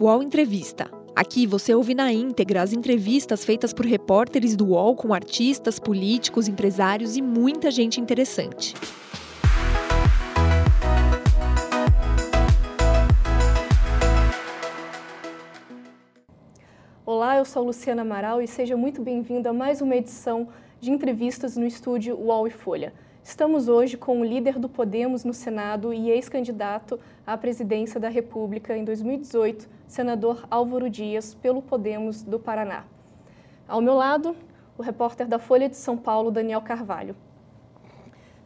UOL Entrevista. Aqui você ouve na íntegra as entrevistas feitas por repórteres do UOL com artistas, políticos, empresários e muita gente interessante. Olá, eu sou Luciana Amaral e seja muito bem-vindo a mais uma edição de entrevistas no estúdio UOL e Folha. Estamos hoje com o líder do Podemos no Senado e ex-candidato à presidência da República em 2018, senador Álvaro Dias, pelo Podemos do Paraná. Ao meu lado, o repórter da Folha de São Paulo, Daniel Carvalho.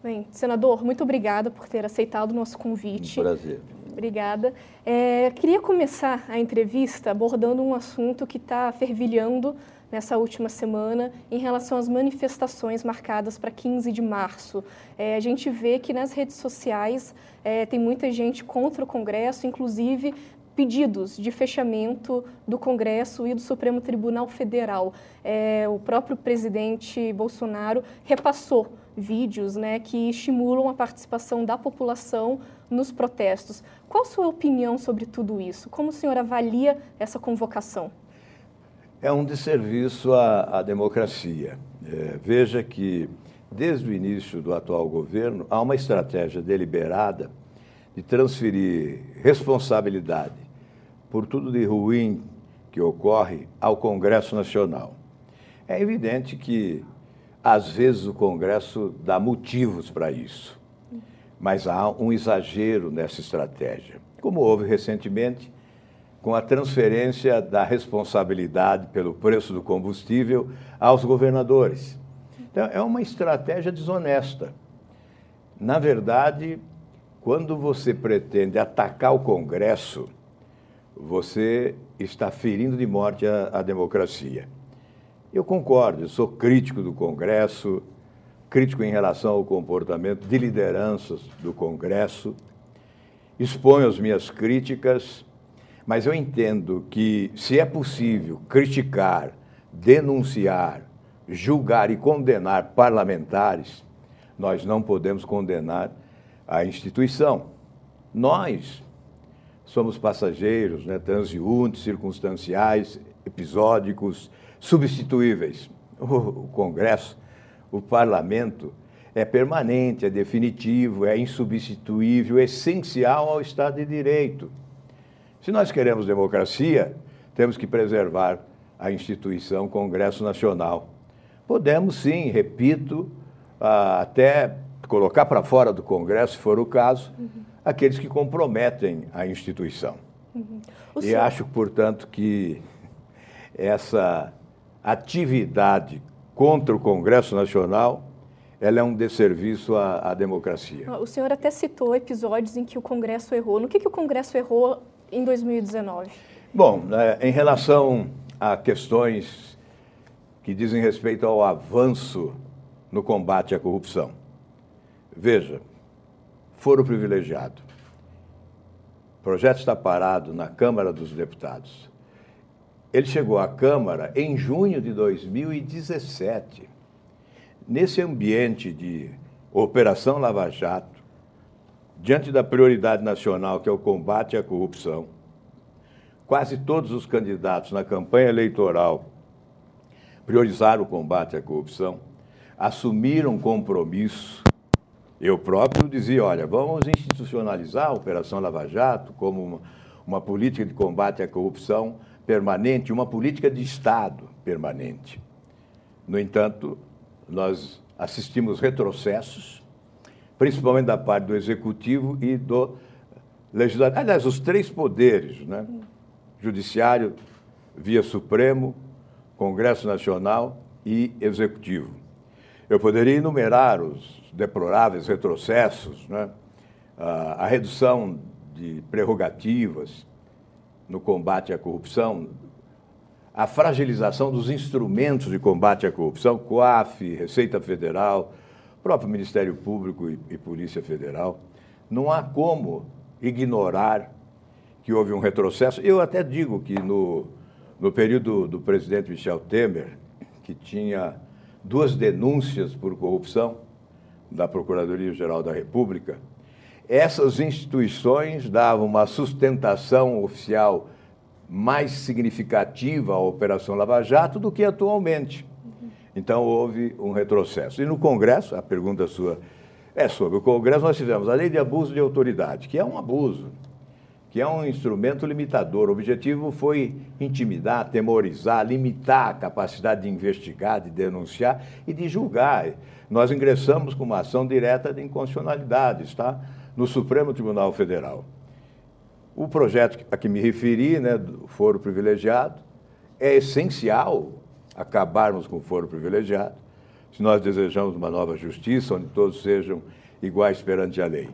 Bem, senador, muito obrigada por ter aceitado o nosso convite. Um prazer. Obrigada. É, queria começar a entrevista abordando um assunto que está fervilhando nessa última semana em relação às manifestações marcadas para 15 de março. É, a gente vê que nas redes sociais é, tem muita gente contra o Congresso, inclusive pedidos de fechamento do Congresso e do Supremo Tribunal Federal. É, o próprio presidente Bolsonaro repassou vídeos né, que estimulam a participação da população nos protestos. Qual a sua opinião sobre tudo isso? Como o senhor avalia essa convocação? É um desserviço à, à democracia. É, veja que, desde o início do atual governo, há uma estratégia deliberada de transferir responsabilidade por tudo de ruim que ocorre ao Congresso Nacional. É evidente que, às vezes, o Congresso dá motivos para isso, mas há um exagero nessa estratégia, como houve recentemente com a transferência da responsabilidade pelo preço do combustível aos governadores. Então, é uma estratégia desonesta. Na verdade, quando você pretende atacar o Congresso, você está ferindo de morte a, a democracia. Eu concordo, eu sou crítico do Congresso, crítico em relação ao comportamento de lideranças do Congresso, exponho as minhas críticas mas eu entendo que, se é possível criticar, denunciar, julgar e condenar parlamentares, nós não podemos condenar a instituição. Nós somos passageiros, né, transeuntes, circunstanciais, episódicos, substituíveis. O, Congresso, o parlamento, é permanente, é definitivo, é insubstituível, é essencial ao Estado de Direito. Se nós queremos democracia, temos que preservar a instituição Congresso Nacional. Podemos sim, repito, até colocar para fora do Congresso, se for o caso, uhum. aqueles que comprometem a instituição. Uhum. E senhor... acho, portanto, que essa atividade contra o Congresso Nacional ela é um desserviço à, à, democracia. O senhor até citou episódios em que o Congresso errou. No que, que o Congresso errou em 2019? Bom, né, em relação a questões que dizem respeito ao avanço no combate à corrupção. Veja, foro privilegiado. O projeto está parado na Câmara dos Deputados. Ele chegou à Câmara em junho de 2017. Nesse ambiente de Operação Lava Jato, diante da prioridade nacional, que é o combate à corrupção, quase todos os candidatos na campanha eleitoral priorizaram o combate à corrupção, assumiram compromisso. Eu próprio dizia: olha, vamos institucionalizar a Operação Lava Jato como uma, uma política de combate à corrupção permanente, uma política de Estado permanente. No entanto, nós assistimos retrocessos principalmente da parte do executivo e do legislativo. Aliás, os três poderes, né? Judiciário, via Supremo, Congresso Nacional e Executivo. Eu poderia enumerar os deploráveis retrocessos, né? a redução de prerrogativas no combate à corrupção, a fragilização dos instrumentos de combate à corrupção, COAF, Receita Federal, próprio Ministério Público e, e Polícia Federal, não há como ignorar que houve um retrocesso. Eu até digo que no, no período do presidente Michel Temer, que tinha duas denúncias por corrupção da Procuradoria-Geral da República, essas instituições davam uma sustentação oficial mais significativa à Operação Lava Jato do que atualmente. Então houve um retrocesso. E no Congresso, a pergunta sua é sobre o Congresso, nós tivemos a lei de abuso de autoridade, que é um abuso, que é um instrumento limitador. O objetivo foi intimidar, atemorizar, limitar a capacidade de investigar, de denunciar e de julgar. Nós ingressamos com uma ação direta de inconstitucionalidade, está? No Supremo Tribunal Federal. O projeto a que me referi, né, do foro privilegiado, é essencial acabarmos com o foro privilegiado, se nós desejamos uma nova justiça, onde todos sejam iguais perante a lei.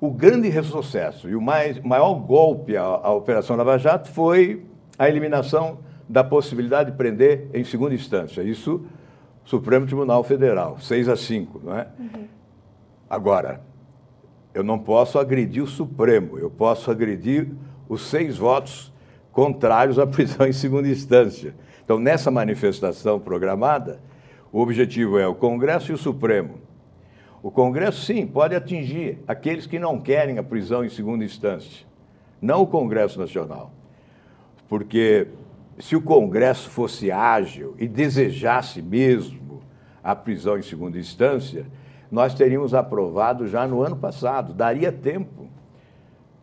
O grande retrocesso e o mais, maior golpe à, à Operação Lava Jato foi a eliminação da possibilidade de prender em segunda instância. Isso, Supremo Tribunal Federal, 6 a 5, não é? Uhum. Agora, eu não posso agredir o Supremo, eu posso agredir os seis votos contrários à prisão em segunda instância. Então, nessa manifestação programada, o objetivo é o Congresso e o Supremo. O Congresso, sim, pode atingir aqueles que não querem a prisão em segunda instância, não o Congresso Nacional. Porque se o Congresso fosse ágil e desejasse mesmo a prisão em segunda instância, nós teríamos aprovado já no ano passado, daria tempo.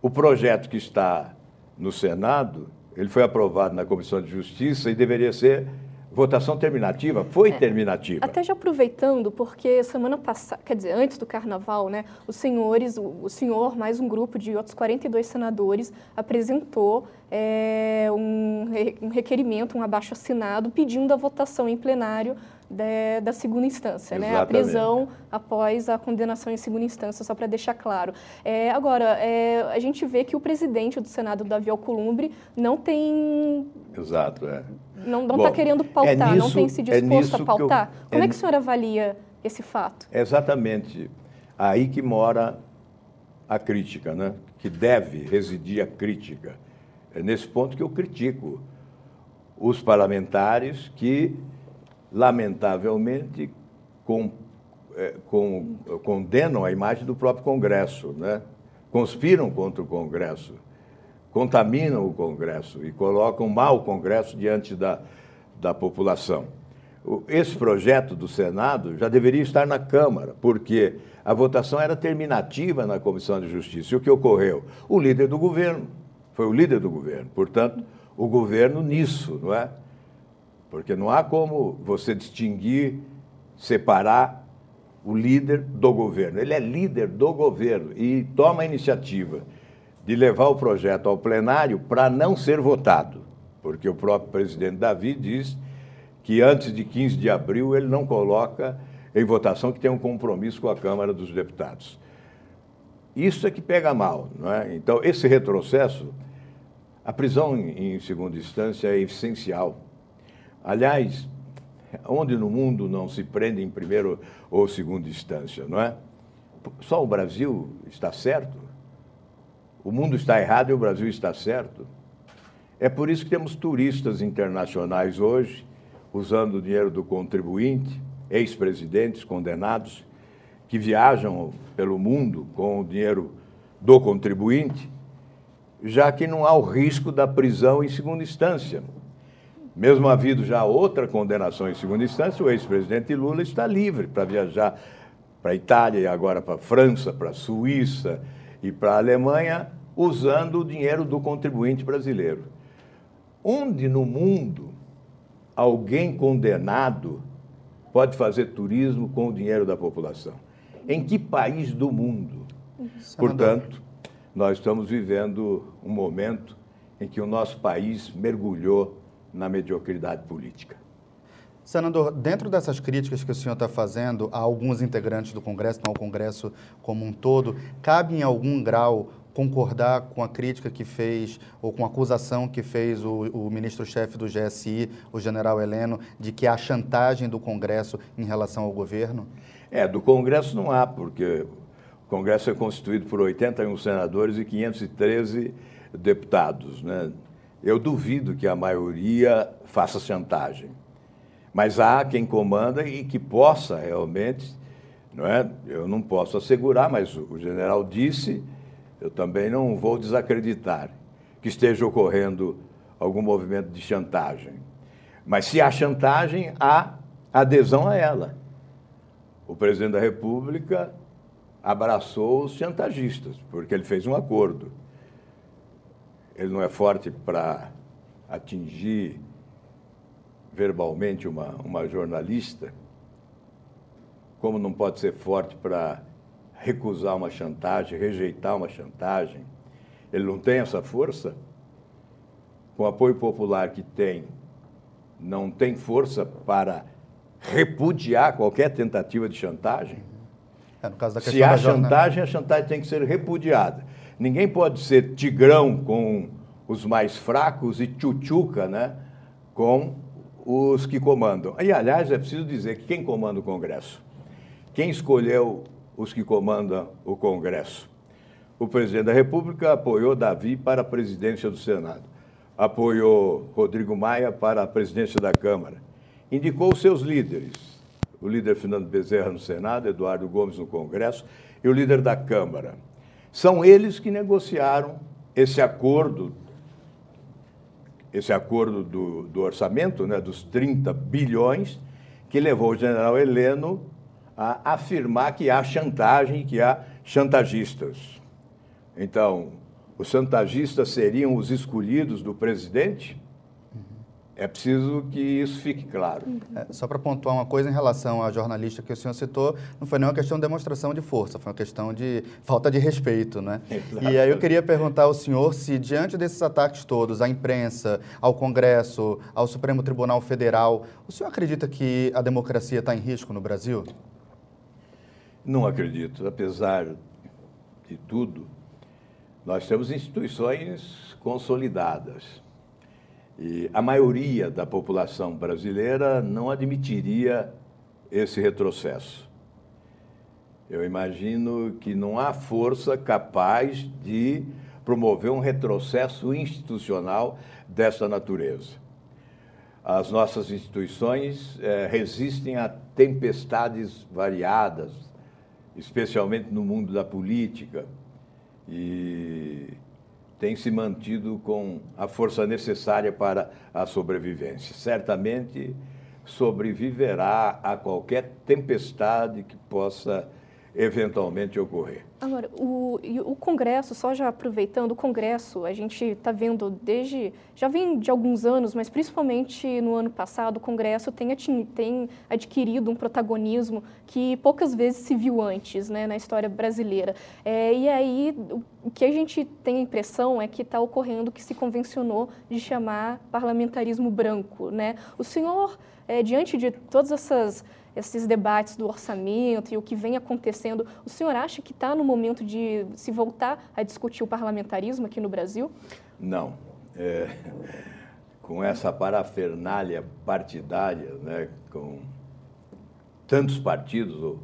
O projeto que está no Senado, ele foi aprovado na Comissão de Justiça e deveria ser votação terminativa, foi é, terminativa. Até já aproveitando, porque semana passada, quer dizer, antes do carnaval, né, os senhores, o, o senhor, mais um grupo de outros 42 senadores, apresentou é, um, um requerimento, um abaixo assinado, pedindo a votação em plenário de, da segunda instância, né? a prisão após a condenação em segunda instância, só para deixar claro. É, agora, é, a gente vê que o presidente do Senado, Davi Alcolumbre, não tem. Exato, é. Não está querendo pautar, é nisso, não tem se é disposto a pautar. Eu, Como é, que o senhor avalia esse fato? É exatamente aí que mora a crítica, né? que deve residir a crítica. É nesse ponto que eu critico os parlamentares que lamentavelmente, com, é, com, condenam a imagem do próprio Congresso, né? conspiram contra o Congresso, contaminam o Congresso e colocam mal o Congresso diante da, da população. Esse projeto do Senado já deveria estar na Câmara, porque a votação era terminativa na Comissão de Justiça. E o que ocorreu? O líder do governo, foi o líder do governo, portanto, o governo nisso, não é? Porque não há como você distinguir, separar o líder do governo. Ele é líder do governo e toma a iniciativa de levar o projeto ao plenário para não ser votado, porque o próprio presidente Davi diz que antes de 15 de abril ele não coloca em votação que tem um compromisso com a Câmara dos Deputados. Isso é que pega mal, não é? Então, esse retrocesso, a prisão em, segunda instância é essencial Aliás, onde no mundo não se prende em primeira ou segunda instância, não é? Só o Brasil está certo? O mundo está errado e o Brasil está certo? É por isso que temos turistas internacionais hoje, usando o dinheiro do contribuinte, ex-presidentes condenados, que viajam pelo mundo com o dinheiro do contribuinte, já que não há o risco da prisão em segunda instância. Mesmo havendo já outra condenação em segunda instância, o ex-presidente Lula está livre para viajar para a Itália e agora para a França, para a Suíça e para a Alemanha, usando o dinheiro do contribuinte brasileiro. Onde no mundo alguém condenado pode fazer turismo com o dinheiro da população? Em que país do mundo? Portanto, nós estamos vivendo um momento em que o nosso país mergulhou na mediocridade política. Senador, dentro dessas críticas que o senhor está fazendo a alguns integrantes do Congresso, não ao Congresso como um todo, cabe em algum grau concordar com a crítica que fez, ou com a acusação que fez o, o ministro-chefe do GSI, o general Heleno, de que há chantagem do Congresso em relação ao governo? É, do Congresso não há, porque o Congresso é constituído por 81 senadores e 513 deputados, né? Eu duvido que a maioria faça chantagem. Mas há quem comanda e que possa realmente Não é? Eu não posso assegurar, mas o general disse, eu também não vou desacreditar que esteja ocorrendo algum movimento de chantagem. Mas se há chantagem, há adesão a ela. O presidente da República abraçou os chantagistas, porque ele fez um acordo. Ele não é forte para atingir verbalmente uma, uma jornalista, como não pode ser forte para recusar uma chantagem, rejeitar uma chantagem. Ele não tem essa força. Com o apoio popular que tem, não tem força para repudiar qualquer tentativa de chantagem. É, Se há chantagem, a chantagem tem que ser repudiada. Ninguém pode ser tigrão com os mais fracos e tchutchuca né, com os que comandam. E, aliás, é preciso dizer que quem comanda o Congresso? Quem escolheu os que comandam o Congresso? O presidente da República apoiou Davi para a presidência do Senado, apoiou Rodrigo Maia para a presidência da Câmara, indicou seus líderes, o líder Fernando Bezerra no Senado, Eduardo Gomes no Congresso e o líder da Câmara. São eles que negociaram esse acordo esse acordo do, do orçamento, né, dos 30 bilhões, que levou o general Heleno a afirmar que há chantagem, que há chantagistas. Então, os chantagistas seriam os escolhidos do presidente? É preciso que isso fique claro. É, só para pontuar uma coisa em relação à jornalista que o senhor citou, não foi nenhuma questão de demonstração de força, foi uma questão de falta de respeito, né? Exato. E aí eu queria perguntar ao senhor se, diante desses ataques todos, à imprensa, ao Congresso, ao Supremo Tribunal Federal, o senhor acredita que a democracia está em risco no Brasil? Não acredito. Apesar de tudo, nós temos instituições consolidadas e a maioria da população brasileira não admitiria esse retrocesso. Eu imagino que não há força capaz de promover um retrocesso institucional dessa natureza. As nossas instituições eh, resistem a tempestades variadas, especialmente no mundo da política. E tem se mantido com a força necessária para a sobrevivência. Certamente sobreviverá a qualquer tempestade que possa eventualmente ocorrer. Agora, o, o Congresso, só já aproveitando, o Congresso, a gente está vendo desde, já vem de alguns anos, mas principalmente no ano passado, o Congresso tem, tem adquirido um protagonismo que poucas vezes se viu antes né, na história brasileira. É, e aí, o que a gente tem a impressão é que está ocorrendo o que se convencionou de chamar parlamentarismo branco. Né? O senhor, é, diante de todas essas esses debates do orçamento e o que vem acontecendo, o senhor acha que está no momento de se voltar a discutir o parlamentarismo aqui no Brasil? Não. É, com essa parafernália partidária, né, com tantos partidos,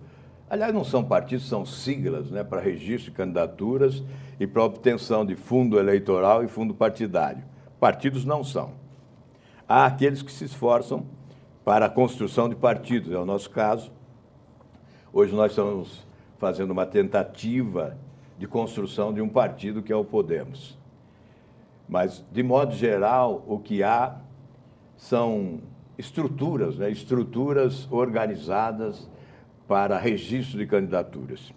aliás, não são partidos, são siglas né, para registro de candidaturas e para obtenção de fundo eleitoral e fundo partidário. Partidos não são. Há aqueles que se esforçam para a construção de partidos, é o nosso caso. Hoje nós estamos fazendo uma tentativa de construção de um partido que é o Podemos. Mas, de modo geral, o que há são estruturas, né? estruturas organizadas para registro de candidaturas.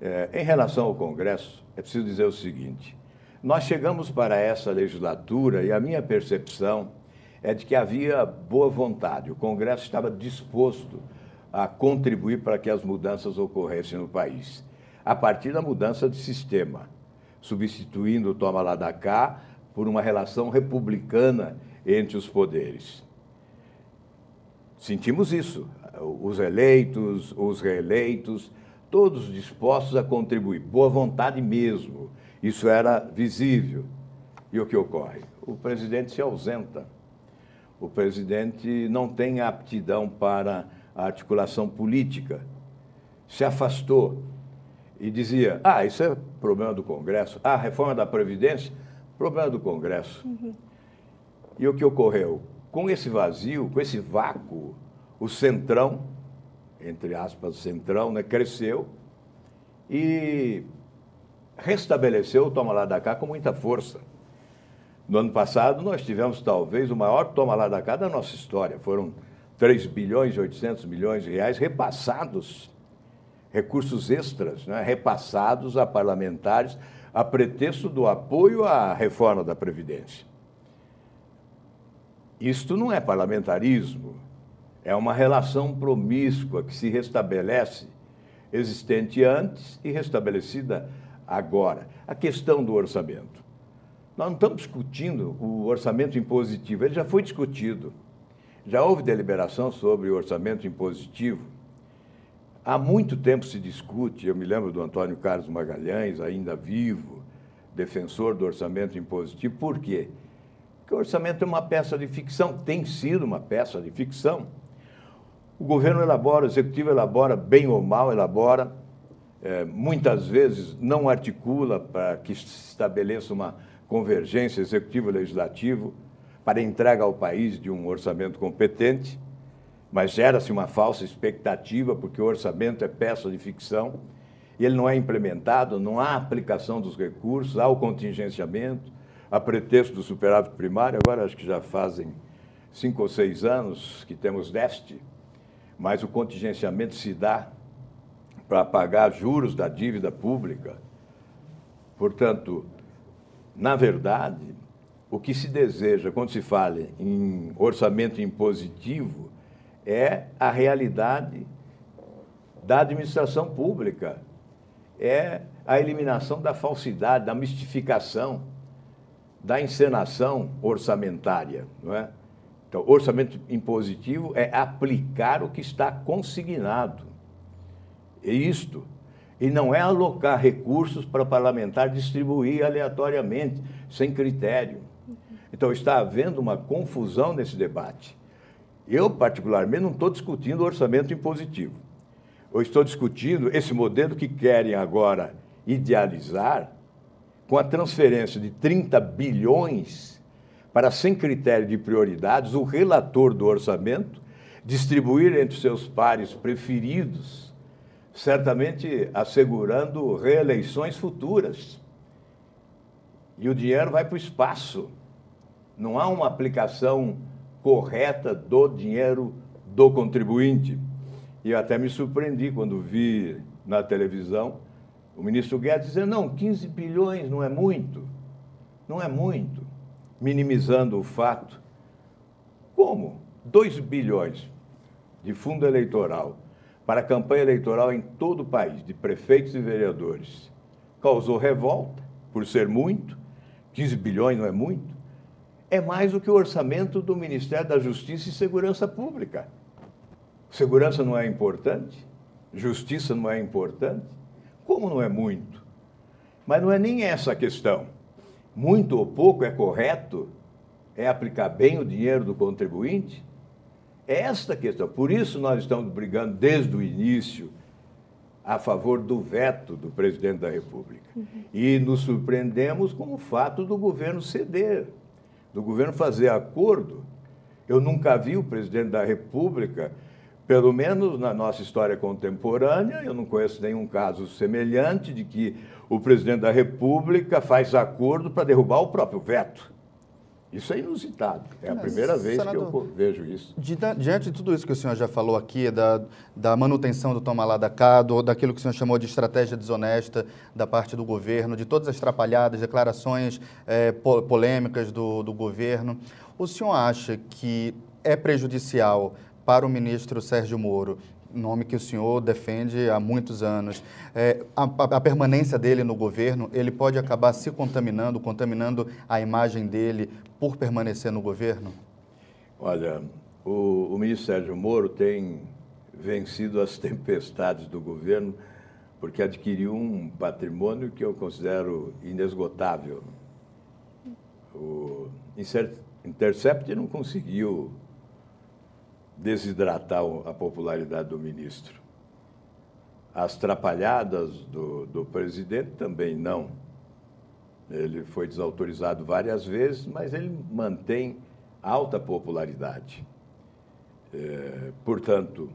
É, em relação ao Congresso, é preciso dizer o seguinte: nós chegamos para essa legislatura e a minha percepção é de que havia boa vontade, o Congresso estava disposto a contribuir para que as mudanças ocorressem no país, a partir da mudança de sistema, substituindo o toma lá da cá por uma relação republicana entre os poderes. Sentimos isso, os eleitos, os reeleitos, todos dispostos a contribuir, boa vontade mesmo. Isso era visível. E o que ocorre? O presidente se ausenta o presidente não tem aptidão para a articulação política. Se afastou e dizia: ah, isso é problema do Congresso. Ah, reforma da Previdência, problema do Congresso. Uhum. E o que ocorreu? Com esse vazio, com esse vácuo, o Centrão entre aspas, centrão, né, cresceu e restabeleceu o toma lá da cá com muita força. No ano passado, nós tivemos talvez o maior toma lá da cá da nossa história. Foram 3 bilhões e 800 milhões de reais repassados, recursos extras, né, repassados a parlamentares a pretexto do apoio à reforma da Previdência. Isto não é parlamentarismo, é uma relação promíscua que se restabelece, existente antes e restabelecida agora. A questão do orçamento. Nós não estamos discutindo o orçamento impositivo, ele já foi discutido. Já houve deliberação sobre o orçamento impositivo. Há muito tempo se discute, eu me lembro do Antônio Carlos Magalhães, ainda vivo, defensor do orçamento impositivo. Por quê? Porque o orçamento é uma peça de ficção, tem sido uma peça de ficção. O governo elabora, o executivo elabora, bem ou mal elabora, é, muitas vezes não articula para que se estabeleça uma convergência executivo-legislativo para entrega ao país de um orçamento competente, mas gera-se uma falsa expectativa, porque o orçamento é peça de ficção, e ele não é implementado, não há aplicação dos recursos, há o contingenciamento, a pretexto do superávit primário, agora acho que já fazem cinco ou seis anos que temos déficit, mas o contingenciamento se dá para pagar juros da dívida pública. Portanto, na verdade, o que se deseja quando se fala em orçamento impositivo é a realidade da administração pública, é a eliminação da falsidade, da mistificação da encenação orçamentária, não é? Então, orçamento impositivo é aplicar o que está consignado. É isto. E não é alocar recursos para parlamentar distribuir aleatoriamente, sem critério. Então, está havendo uma confusão nesse debate. Eu, particularmente, não estou discutindo orçamento impositivo. Eu estou discutindo esse modelo que querem agora idealizar com a transferência de 30 bilhões para, sem critério de prioridades, o relator do orçamento distribuir entre seus pares preferidos, certamente assegurando reeleições futuras. E o dinheiro vai para o espaço. Não há uma aplicação correta do dinheiro do contribuinte. E eu até me surpreendi quando vi na televisão o ministro Guedes dizendo, não, 15 bilhões não é muito, não é muito, minimizando o fato. Como? 2 bilhões de fundo eleitoral para a campanha eleitoral em todo o país, de prefeitos e vereadores, causou revolta, por ser muito, 15 bilhões não é muito, é mais do que o orçamento do Ministério da Justiça e Segurança Pública. Segurança não é importante? Justiça não é importante? Como não é muito? Mas não é nem essa a questão. Muito ou pouco é correto? É aplicar bem o dinheiro do contribuinte? Esta questão. Por isso nós estamos brigando desde o início a favor do veto do presidente da República. Uhum. E nos surpreendemos com o fato do governo ceder, do governo fazer acordo. Eu nunca vi o presidente da República pelo menos na nossa história contemporânea, eu não conheço nenhum caso semelhante de que o presidente da República faz acordo para derrubar o próprio veto. Isso é inusitado. É a primeira vez senador, que eu vejo isso. Diante de tudo isso que o senhor já falou aqui, da, da manutenção do toma lá da cá, do, daquilo que o senhor chamou de estratégia desonesta da parte do governo, de todas as atrapalhadas, declarações é, polêmicas do, do governo, o senhor acha que é prejudicial para o ministro Sérgio Moro, nome que o senhor defende há muitos anos, é, a, a, permanência dele no governo, ele pode acabar se contaminando, contaminando a imagem dele por permanecer no governo? Olha, o, o ministro Sérgio Moro tem vencido as tempestades do governo porque adquiriu um patrimônio que eu considero inesgotável. O Intercept não conseguiu desidratar a popularidade do ministro. As trapalhadas do, do presidente também não. Ele foi desautorizado várias vezes, mas ele mantém alta popularidade. É, portanto,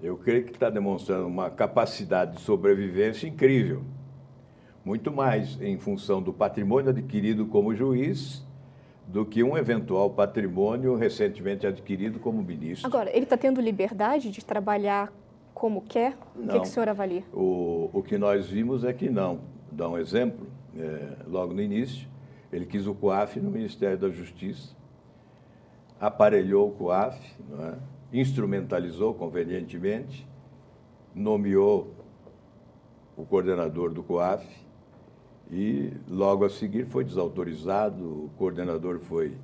eu creio que está demonstrando uma capacidade de sobrevivência incrível. Muito mais em função do patrimônio adquirido como juiz do que um eventual patrimônio recentemente adquirido como ministro. Agora, ele está tendo liberdade de trabalhar como quer? Não. O que, que o senhor avalia? O, o que nós vimos é que não. Dá um exemplo, é, logo no início, ele quis o COAF no Ministério da Justiça, aparelhou o COAF, é? instrumentalizou convenientemente, nomeou o coordenador do COAF e logo a seguir foi desautorizado, o coordenador foi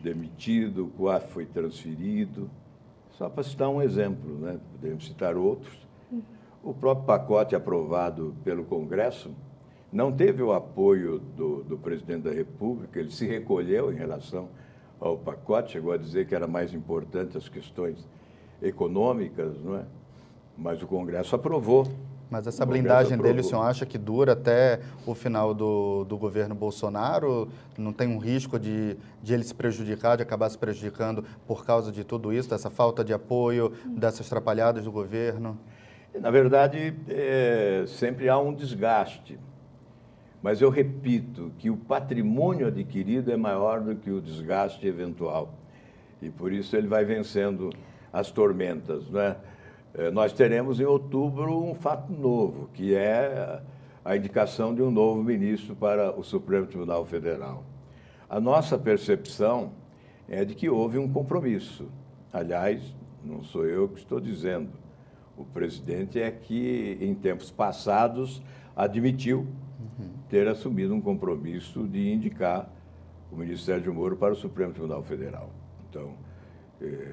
demitido, o COAF foi transferido. Só para citar um exemplo, né? podemos citar outros. O próprio pacote aprovado pelo Congresso não teve o apoio do, do presidente da República, ele se recolheu em relação ao pacote, chegou a dizer que era mais importante as questões econômicas, não é? mas o Congresso aprovou. Mas essa blindagem dele, o senhor acha que dura até o final do, do governo Bolsonaro? Não tem um risco de, de ele se prejudicar, de acabar se prejudicando por causa de tudo isso, dessa falta de apoio, dessas atrapalhadas do governo? Na verdade, é, sempre há um desgaste. Mas eu repito que o patrimônio adquirido é maior do que o desgaste eventual. E por isso ele vai vencendo as tormentas. Né? Nós teremos em outubro um fato novo, que é a indicação de um novo ministro para o Supremo Tribunal Federal. A nossa percepção é de que houve um compromisso. Aliás, não sou eu que estou dizendo. O presidente é que, em tempos passados, admitiu ter assumido um compromisso de indicar o ministro Sérgio Moro para o Supremo Tribunal Federal. Então,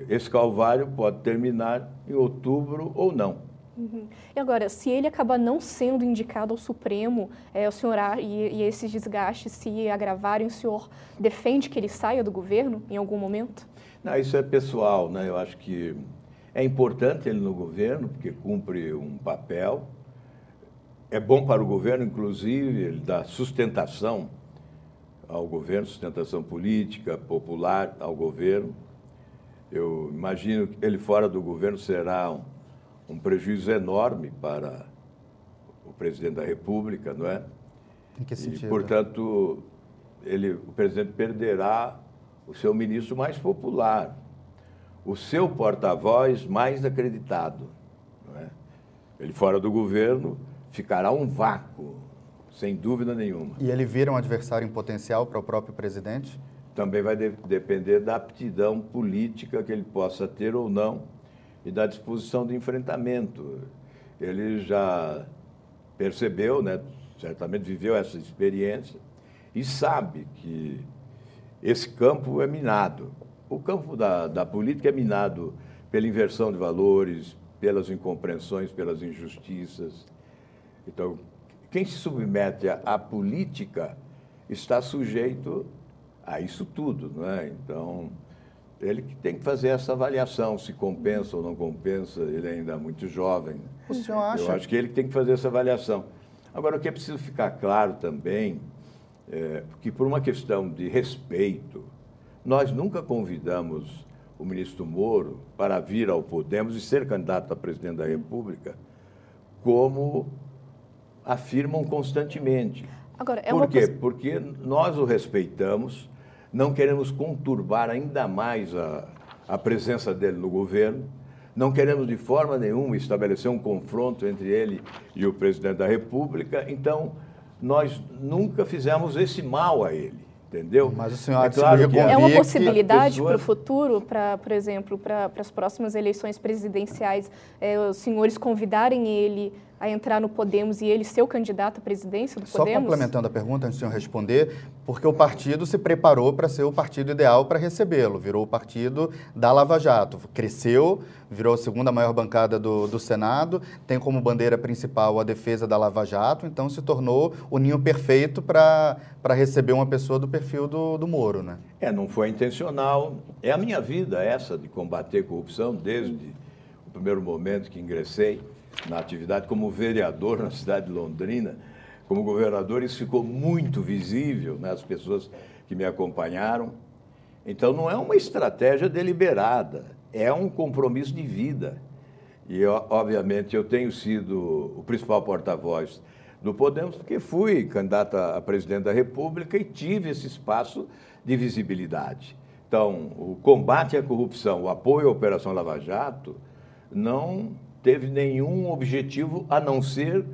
esse calvário pode terminar em outubro ou não. Uhum. E agora, se ele acabar não sendo indicado ao Supremo, é, o senhor e, e, esses desgastes se agravarem, o senhor defende que ele saia do governo em algum momento? Não, isso é pessoal, né? Eu acho que é importante ele no governo porque cumpre um papel. É bom para o governo, inclusive, ele dá sustentação ao governo, sustentação política, popular ao governo. Eu imagino que ele fora do governo será um, um prejuízo enorme para o presidente da República, não é? Em que sentido? E, portanto, ele, o presidente perderá o seu ministro mais popular, o seu porta-voz mais acreditado. Não é? Ele fora do governo ficará um vácuo, sem dúvida nenhuma. E ele vira um adversário em potencial para o próprio presidente? Também vai de depender da aptidão política que ele possa ter ou não e da disposição de enfrentamento. Ele já percebeu, né, certamente viveu essa experiência e sabe que esse campo é minado. O campo da, da política é minado pela inversão de valores, pelas incompreensões, pelas injustiças. Então, quem se submete à política está sujeito a isso tudo, não é? Então, ele que tem que fazer essa avaliação, se compensa ou não compensa, ele ainda é muito jovem. O senhor acha? Eu acho que ele tem que fazer essa avaliação. Agora, o que é preciso ficar claro também, é que por uma questão de respeito, nós nunca convidamos o ministro Moro para vir ao Podemos e ser candidato a presidente da República, como afirmam constantemente. Agora, é Por quê? Porque nós o respeitamos, não queremos conturbar ainda mais a, a presença dele no governo, não queremos de forma nenhuma estabelecer um confronto entre ele e o presidente da República, então nós nunca fizemos esse mal a ele. Entendeu? Mas o senhor é, claro que é uma possibilidade pessoas... para o futuro, para, por exemplo, para, para as próximas eleições presidenciais, é, os senhores convidarem ele a entrar no Podemos e ele ser o candidato à presidência do Podemos? Só complementando a pergunta, antes do senhor responder, porque o partido se preparou para ser o partido ideal para recebê-lo, virou o partido da Lava Jato, cresceu, virou a segunda maior bancada do, do Senado, tem como bandeira principal a defesa da Lava Jato, então se tornou o ninho perfeito para receber uma pessoa do perfil do, do Moro, né? É, não foi intencional. É a minha vida essa de combater corrupção desde o primeiro momento que ingressei na atividade como vereador na cidade de Londrina, como governador, isso ficou muito visível, né, as pessoas que me acompanharam. Então, não é uma estratégia deliberada, é um compromisso de vida. E, obviamente, eu tenho sido o principal porta-voz do Podemos, porque fui candidato a presidente da República e tive esse espaço de visibilidade. Então, o combate à corrupção, o apoio à Operação Lava Jato, não teve nenhum objetivo a não ser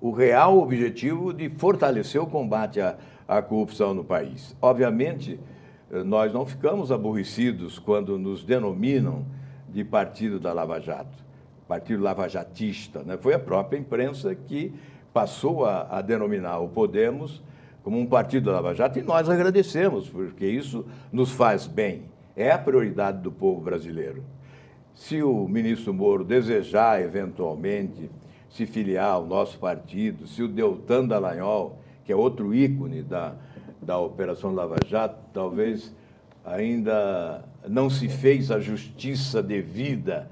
o real objetivo de fortalecer o combate à, à corrupção no país. Obviamente, nós não ficamos aborrecidos quando nos denominam de partido da Lava Jato, partido lavajatista. Né? Foi a própria imprensa que passou a, a denominar o Podemos como um partido da Lava Jato e nós agradecemos, porque isso nos faz bem. É a prioridade do povo brasileiro. Se o ministro Moro desejar, eventualmente, se filiar ao nosso partido, se o Deltan Dallagnol, que é outro ícone da, da Operação Lava Jato, talvez ainda não se fez a justiça devida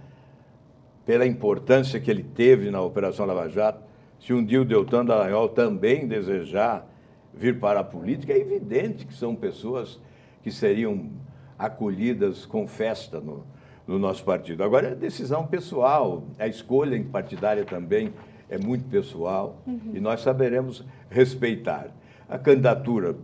pela importância que ele teve na Operação Lava Jato, se um dia o Deltan Dallagnol também desejar vir para a política, é evidente que são pessoas que seriam acolhidas com festa no, no nosso partido. Agora, é decisão pessoal, a escolha partidária também é muito pessoal uhum. e nós saberemos respeitar. A candidatura,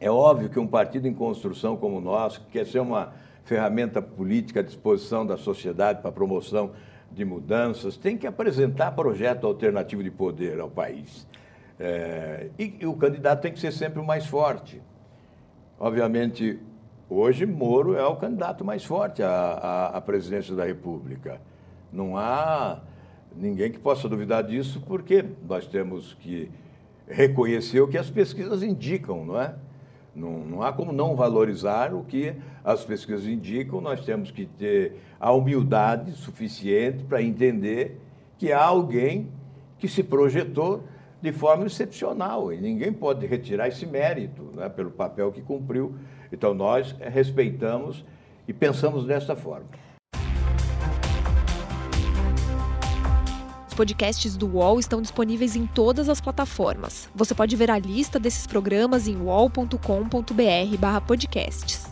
é óbvio que um partido em construção como o nosso, que quer ser uma ferramenta política à disposição da sociedade para a promoção de mudanças, tem que apresentar projeto alternativo de poder ao país. É, e, e, o candidato tem que ser sempre o mais forte. Obviamente, hoje Moro é o candidato mais forte à, à, à presidência da República. Não há ninguém que possa duvidar disso, porque nós temos que reconhecer o que as pesquisas indicam, não é? Não, não, há como não valorizar o que as pesquisas indicam, nós temos que ter a humildade suficiente para entender que há alguém que se projetou de forma excepcional e ninguém pode retirar esse mérito né, pelo papel que cumpriu. Então nós respeitamos e pensamos dessa forma. Os podcasts do UOL estão disponíveis em todas as plataformas. Você pode ver a lista desses programas em uol.com.br/podcasts.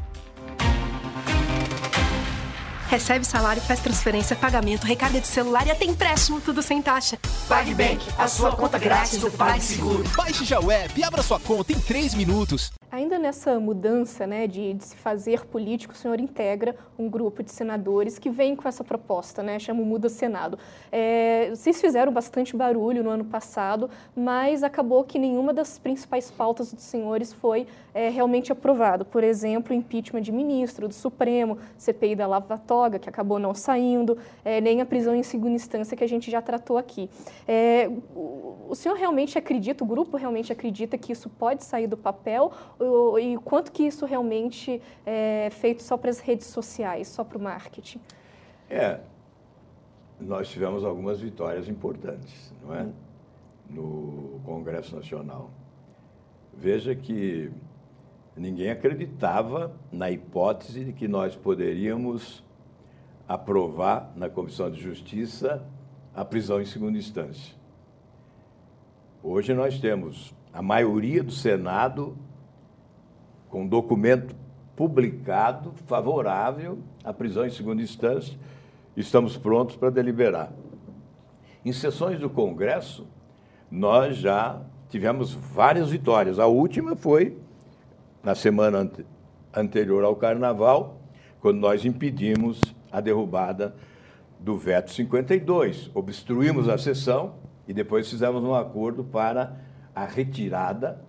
Recebe salário, faz transferência, pagamento, recarga de celular e até empréstimo, tudo sem taxa. PagBank, a sua conta grátis do PagSeguro. Baixe já o app e abra sua conta em 3 minutos. Ainda nessa mudança né, de, de, se fazer político, o senhor integra um grupo de senadores que vem com essa proposta, né, chama o Muda Senado. É, vocês fizeram bastante barulho no ano passado, mas acabou que nenhuma das principais pautas dos senhores foi é, realmente aprovada. Por exemplo, impeachment de ministro do Supremo, CPI da Lava Toga, que acabou não saindo, é, nem a prisão em segunda instância, que a gente já tratou aqui. É, o senhor realmente acredita, o grupo realmente acredita que isso pode sair do papel? e quanto que isso realmente é feito só para as redes sociais, só para o marketing? É, nós tivemos algumas vitórias importantes, não é? No Congresso Nacional. Veja que ninguém acreditava na hipótese de que nós poderíamos aprovar na Comissão de Justiça a prisão em segunda instância. Hoje nós temos a maioria do Senado com documento publicado favorável à prisão em segunda instância. Estamos prontos para deliberar. Em sessões do Congresso, nós já tivemos várias vitórias. A última foi na semana ante anterior ao Carnaval, quando nós impedimos a derrubada do veto 52. Obstruímos a sessão e depois fizemos um acordo para a retirada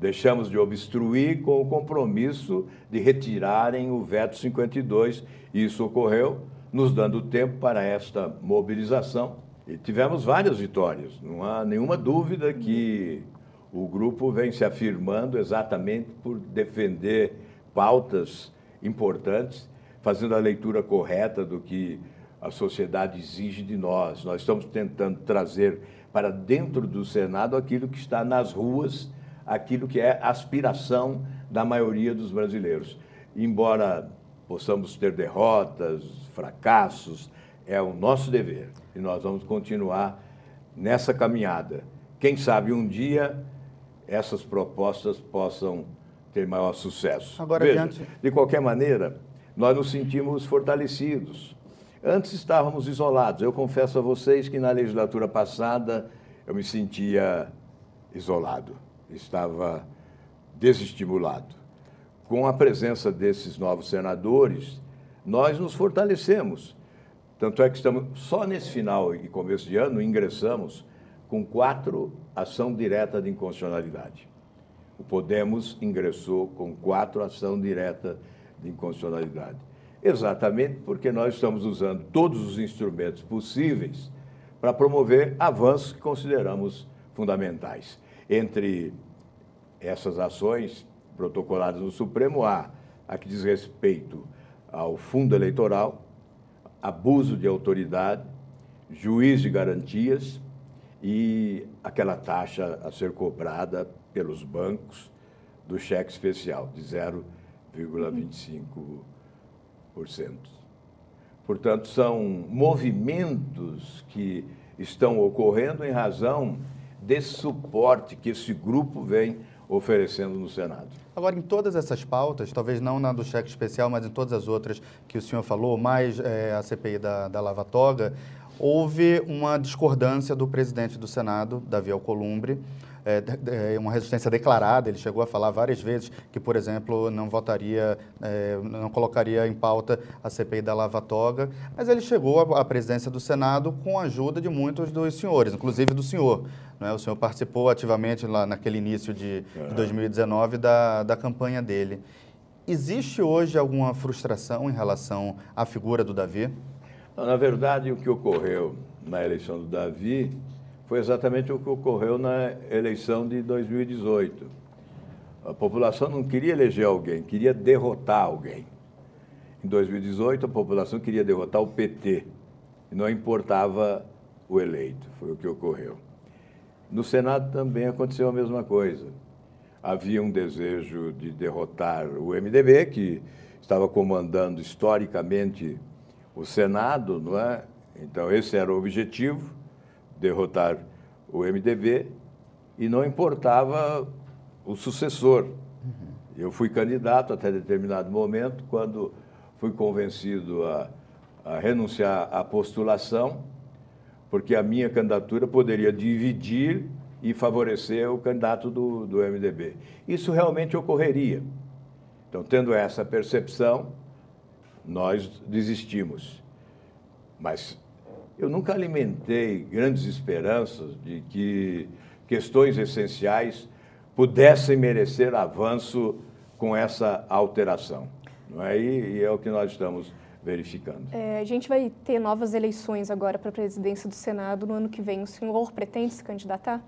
Deixamos de obstruir com o compromisso de retirarem o veto 52. Isso ocorreu, nos dando tempo para esta mobilização. E tivemos várias vitórias. Não há nenhuma dúvida que o grupo vem se afirmando exatamente por defender pautas importantes, fazendo a leitura correta do que a sociedade exige de nós. Nós estamos tentando trazer para dentro do Senado aquilo que está nas ruas aquilo que é aspiração da maioria dos brasileiros. Embora possamos ter derrotas, fracassos, é o nosso dever e nós vamos continuar nessa caminhada. Quem sabe um dia essas propostas possam ter maior sucesso. Agora, Veja, de qualquer maneira, nós nos sentimos fortalecidos. Antes estávamos isolados. Eu confesso a vocês que na legislatura passada eu me sentia isolado, estava desestimulado. Com a presença desses novos senadores, nós nos fortalecemos. Tanto é que estamos, só nesse final e começo de ano, ingressamos com quatro ação direta de inconstitucionalidade. O Podemos ingressou com quatro ação direta de inconstitucionalidade. Exatamente porque nós estamos usando todos os instrumentos possíveis para promover avanços que consideramos fundamentais. Entre essas ações protocoladas no Supremo, há a que diz respeito ao fundo eleitoral, abuso de autoridade, juiz de garantias e aquela taxa a ser cobrada pelos bancos do cheque especial de 0,25%. Portanto, são movimentos que estão ocorrendo em razão desse suporte que esse grupo vem oferecendo no Senado. Agora, em todas essas pautas, talvez não na do cheque especial, mas em todas as outras que o senhor falou, mais é, a CPI da, da Lava Toga, houve uma discordância do presidente do Senado, Davi Alcolumbre, é, uma resistência declarada. Ele chegou a falar várias vezes que, por exemplo, não votaria, é, não colocaria em pauta a CPI da Lava Toga, mas ele chegou à presidência do Senado com a ajuda de muitos dos senhores, inclusive do senhor. é? O senhor participou ativamente lá naquele início de, de 2019 da, da campanha dele. Existe hoje alguma frustração em relação à figura do Davi? Na verdade, o que ocorreu na eleição do Davi foi exatamente o que ocorreu na eleição de 2018. A população não queria eleger alguém, queria derrotar alguém. Em 2018, a população queria derrotar o PT e não importava o eleito. Foi o que ocorreu. No Senado também aconteceu a mesma coisa. Havia um desejo de derrotar o MDB, que estava comandando historicamente o Senado, não é? Então, esse era o objetivo derrotar o MDB e não importava o sucessor. Eu fui candidato até determinado momento, quando fui convencido a, a renunciar à postulação, porque a minha candidatura poderia dividir e favorecer o candidato do, do MDB. Isso realmente ocorreria. Então, tendo essa percepção, nós desistimos. Mas eu nunca alimentei grandes esperanças de que questões essenciais pudessem merecer avanço com essa alteração. Não é? E, é o que nós estamos verificando. É, a gente vai ter novas eleições agora para a presidência do Senado no ano que vem. O senhor pretende se candidatar?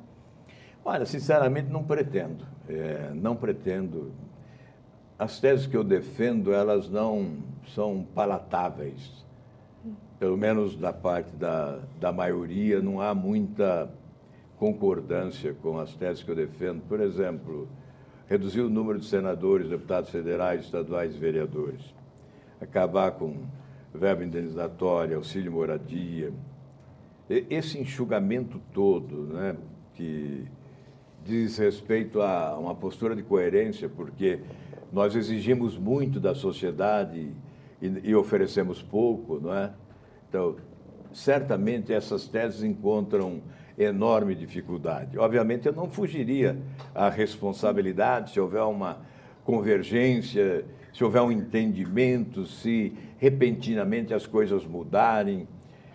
Olha, sinceramente não pretendo. É, não pretendo. As teses que eu defendo, elas não são palatáveis. Pelo menos da parte da, da maioria, não há muita concordância com as teses que eu defendo. Por exemplo, reduzir o número de senadores, deputados federais, estaduais e vereadores, acabar com verba indenizatória, auxílio moradia, esse enxugamento todo, né, que diz respeito a uma postura de coerência, porque nós exigimos muito da sociedade e, e oferecemos pouco, não é? Então, certamente essas teses encontram enorme dificuldade. Obviamente, eu não fugiria à responsabilidade se houver uma convergência, se houver um entendimento, se repentinamente as coisas mudarem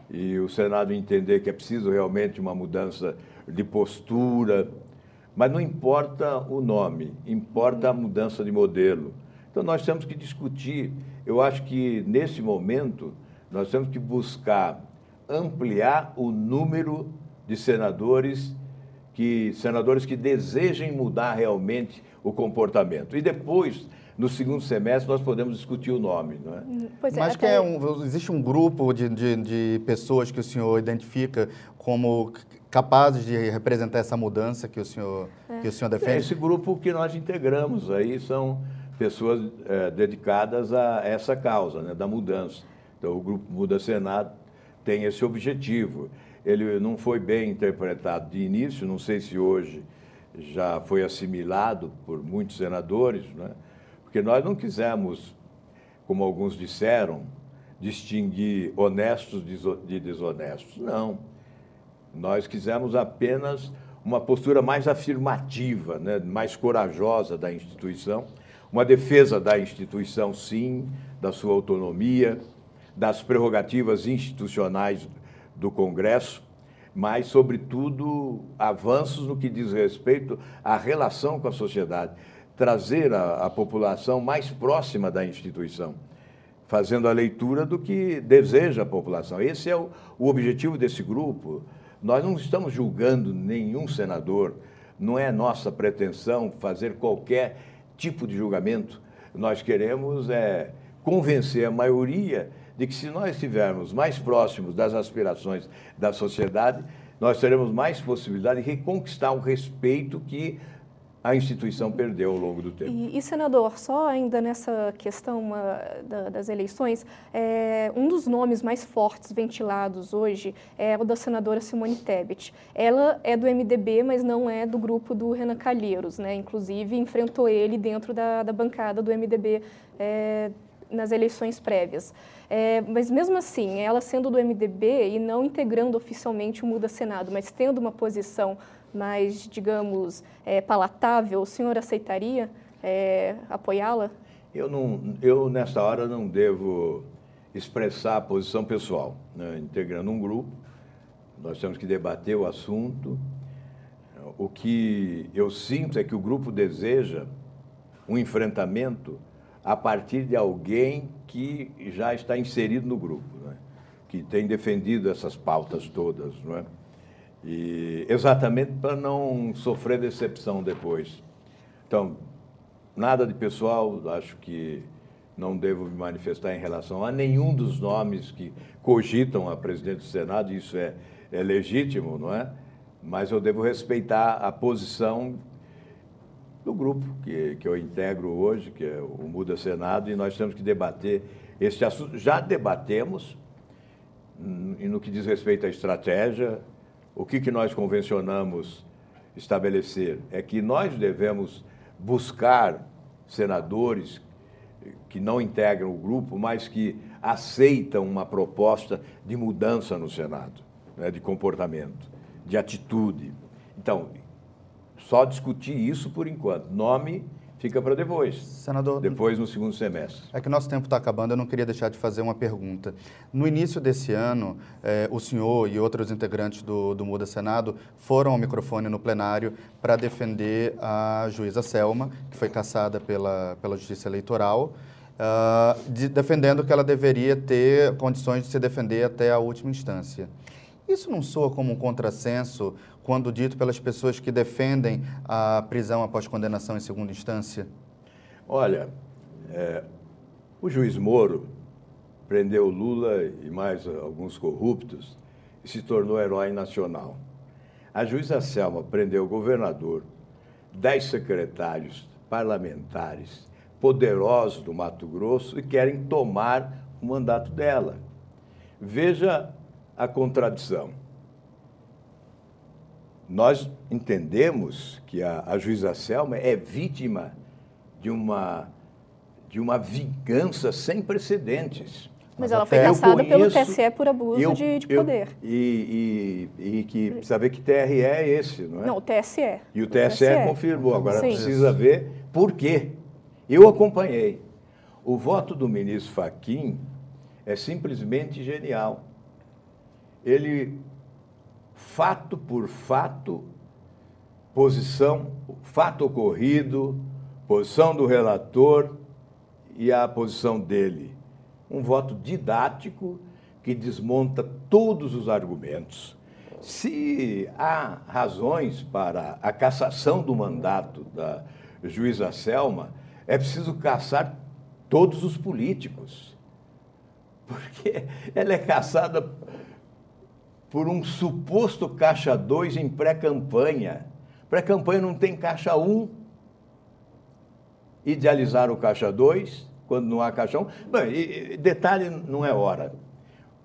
e o Senado entender que é preciso realmente uma mudança de postura. Mas não importa o nome, importa a mudança de modelo. Então, nós temos que discutir. Eu acho que, nesse momento, nós temos que buscar ampliar o número de senadores que senadores que desejem mudar realmente o comportamento. E depois, no segundo semestre, nós podemos discutir o nome, não é? Hum, pois é, Mas até... que é um, existe um grupo de, de, de pessoas que o senhor identifica como capazes de representar essa mudança que o senhor, é. que o senhor defende? É esse grupo que nós integramos aí são pessoas é, dedicadas a essa causa, né, da mudança. Então, o Grupo Muda Senado tem esse objetivo. Ele não foi bem interpretado de início, não sei se hoje já foi assimilado por muitos senadores, né? Porque nós não quisemos, como alguns disseram, distinguir honestos de desonestos. Não. Nós quisemos apenas uma postura mais afirmativa, né, mais corajosa da instituição, uma defesa da instituição, sim, da sua autonomia, das prerrogativas institucionais do Congresso, mas, sobretudo, avanços no que diz respeito à relação com a sociedade, trazer a, a população mais próxima da instituição, fazendo a leitura do que deseja a população. Esse é o, o objetivo desse grupo. Nós não estamos julgando nenhum senador, não é nossa pretensão fazer qualquer tipo de julgamento. Nós queremos é, convencer a maioria de que se nós estivermos mais próximos das aspirações da sociedade, nós teremos mais possibilidade de reconquistar o respeito que a instituição perdeu ao longo do tempo. E, e senador, só ainda nessa questão uma, da, das eleições, é, um dos nomes mais fortes ventilados hoje é o da senadora Simone Tebet. Ela é do MDB, mas não é do grupo do Renan Calheiros, né? Inclusive enfrentou ele dentro da, da bancada do MDB é, nas eleições prévias. É, mas mesmo assim, ela sendo do MDB e não integrando oficialmente o Muda Senado, mas tendo uma posição mais, digamos, é, palatável, o senhor aceitaria é, apoiá-la? Eu, não, eu, nessa hora, não devo expressar a posição pessoal. Né? Integrando um grupo, nós temos que debater o assunto. O que eu sinto é que o grupo deseja um enfrentamento a partir de alguém que já está inserido no grupo, né? que tem defendido essas pautas todas, não é? E exatamente para não sofrer decepção depois. Então, nada de pessoal, acho que não devo me manifestar em relação a nenhum dos nomes que cogitam a presidente do Senado, isso é, é legítimo, não é? Mas eu devo respeitar a posição do grupo que, que eu integro hoje, que é o Muda Senado, e nós temos que debater este assunto. Já debatemos, hum, e no que diz respeito à estratégia, o que, que nós convencionamos estabelecer é que nós devemos buscar senadores que não integram o grupo, mas que aceitam uma proposta de mudança no Senado, né, de comportamento, de atitude. Então, só discutir isso por enquanto. Nome fica para depois. Senador. Depois no segundo semestre. É que nosso tempo está acabando, eu não queria deixar de fazer uma pergunta. No início desse ano, eh, o senhor e outros integrantes do, do Muda Senado foram ao microfone no plenário para defender a juíza Selma, que foi caçada pela, pela Justiça Eleitoral. Uh, de, defendendo que ela deveria ter condições de se defender até a última instância. Isso não soa como um contrassenso quando dito pelas pessoas que defendem a prisão após condenação em segunda instância? Olha, é, o juiz Moro prendeu Lula e mais alguns corruptos e se tornou herói nacional. A juíza Selma prendeu o governador, dez secretários parlamentares poderosos do Mato Grosso e querem tomar o mandato dela. Veja a contradição. Nós entendemos que a, a juíza Selma é vítima de uma, de uma vingança sem precedentes. Mas ela foi caçada pelo TSE por abuso eu, de, de, poder. Eu, e, e, e, que precisa ver que TRE é esse, não é? Não, o TSE. E o TSE, TSE confirmou. Agora Sim. precisa ver por quê. Eu acompanhei. O voto do ministro Faquim é simplesmente genial. Ele fato por fato, posição, fato ocorrido, posição do relator e a posição dele. Um voto didático que desmonta todos os argumentos. Se há razões para a cassação do mandato da juíza Selma, é preciso caçar todos os políticos. Porque ela é caçada por um suposto caixa 2 em pré-campanha. Pré-campanha não tem caixa 1. Um. Idealizar o caixa 2 quando não há caixa 1. Um. Bem, detalhe não é hora.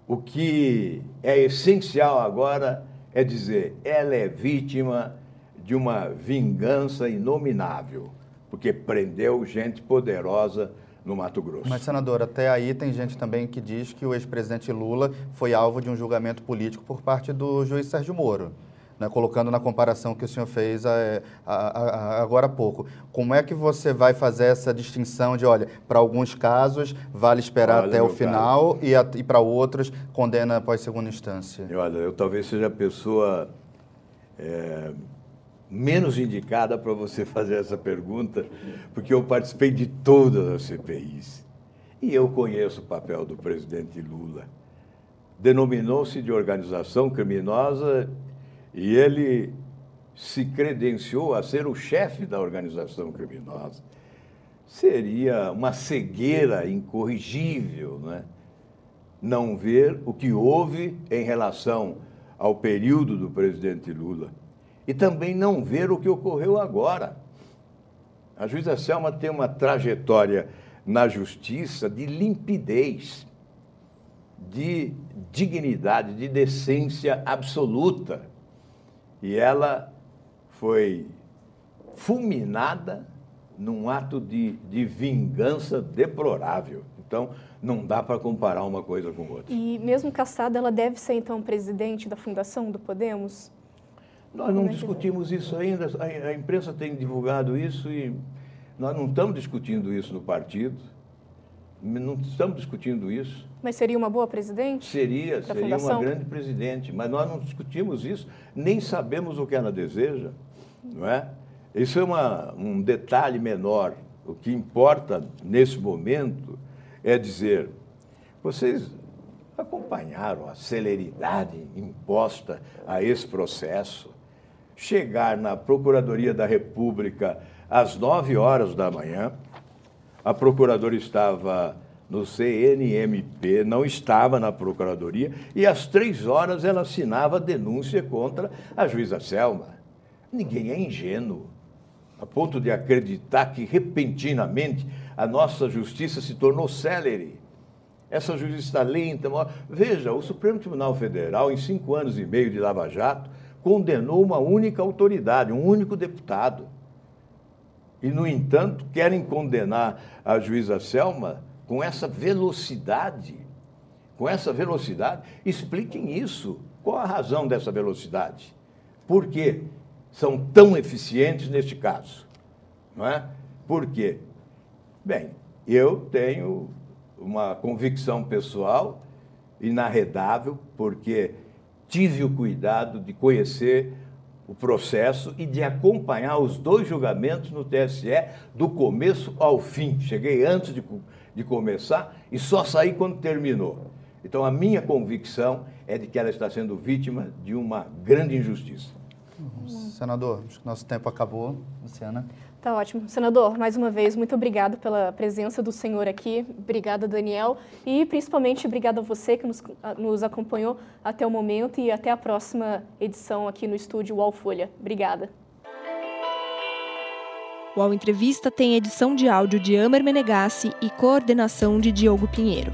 O que é essencial agora é dizer, ela é vítima de uma vingança inominável, porque prendeu gente poderosa no Mato Grosso. Mas, senador, até aí tem gente também que diz que o ex-presidente Lula foi alvo de um julgamento político por parte do juiz Sérgio Moro. Né, colocando na comparação que o senhor fez a, a, a, agora há pouco. Como é que você vai fazer essa distinção de, olha, para alguns casos vale esperar olha, até o final e, e para outros condena após segunda instância? Olha, eu talvez seja a pessoa é, menos indicada para você fazer essa pergunta, porque eu participei de todas as CPIs. E eu conheço o papel do presidente Lula. Denominou-se de organização criminosa e ele se credenciou a ser o chefe da organização criminosa. Seria uma cegueira incorrigível, né? não ver o que houve em relação ao período do presidente Lula e também não ver o que ocorreu agora. A juíza Selma tem uma trajetória na justiça de limpidez, de dignidade, de decência absoluta. E ela foi fulminada num ato de, de vingança deplorável. Então, não dá para comparar uma coisa com outra. E mesmo caçada, ela deve ser, então, presidente da fundação do Podemos? Nós não discutimos isso ainda, a, imprensa tem divulgado isso e nós não estamos discutindo isso no partido, não estamos discutindo isso. Mas seria uma boa presidente? Seria, seria fundação? uma grande presidente, mas nós não discutimos isso, nem sabemos o que ela deseja, não é? Isso é uma, um detalhe menor. O que importa nesse momento é dizer, vocês acompanharam a celeridade imposta a esse processo, chegar na Procuradoria da República às 9 horas da manhã. A procuradora estava no CNMP, não estava na Procuradoria, e às três horas ela assinava denúncia contra a juíza Selma. Ninguém é ingênuo, a ponto de acreditar que repentinamente a nossa justiça se tornou célere. Essa justiça está lenta. Veja, o Supremo Tribunal Federal, em cinco anos e meio de Lava Jato, condenou uma única autoridade, um único deputado. E, no entanto, querem condenar a juíza Selma com essa velocidade. Com essa velocidade. Expliquem isso. Qual a razão dessa velocidade? Por que são tão eficientes neste caso? Não é? Por quê? Bem, eu tenho uma convicção pessoal inarredável, porque tive o cuidado de conhecer o processo e de acompanhar os dois julgamentos no TSE do começo ao fim. Cheguei antes de, de começar e só saí quando terminou. Então, a minha convicção é de que ela está sendo vítima de uma grande injustiça. Senador, acho que nosso tempo acabou. Luciana. Tá ótimo. Senador, mais uma vez, muito obrigado pela presença do senhor aqui. Obrigada, Daniel. E principalmente obrigada a você que nos, nos acompanhou até o momento e até a próxima edição aqui no estúdio UOL Folha. Obrigada. O UOL Entrevista tem edição de áudio de Amer Menegassi e coordenação de Diogo Pinheiro.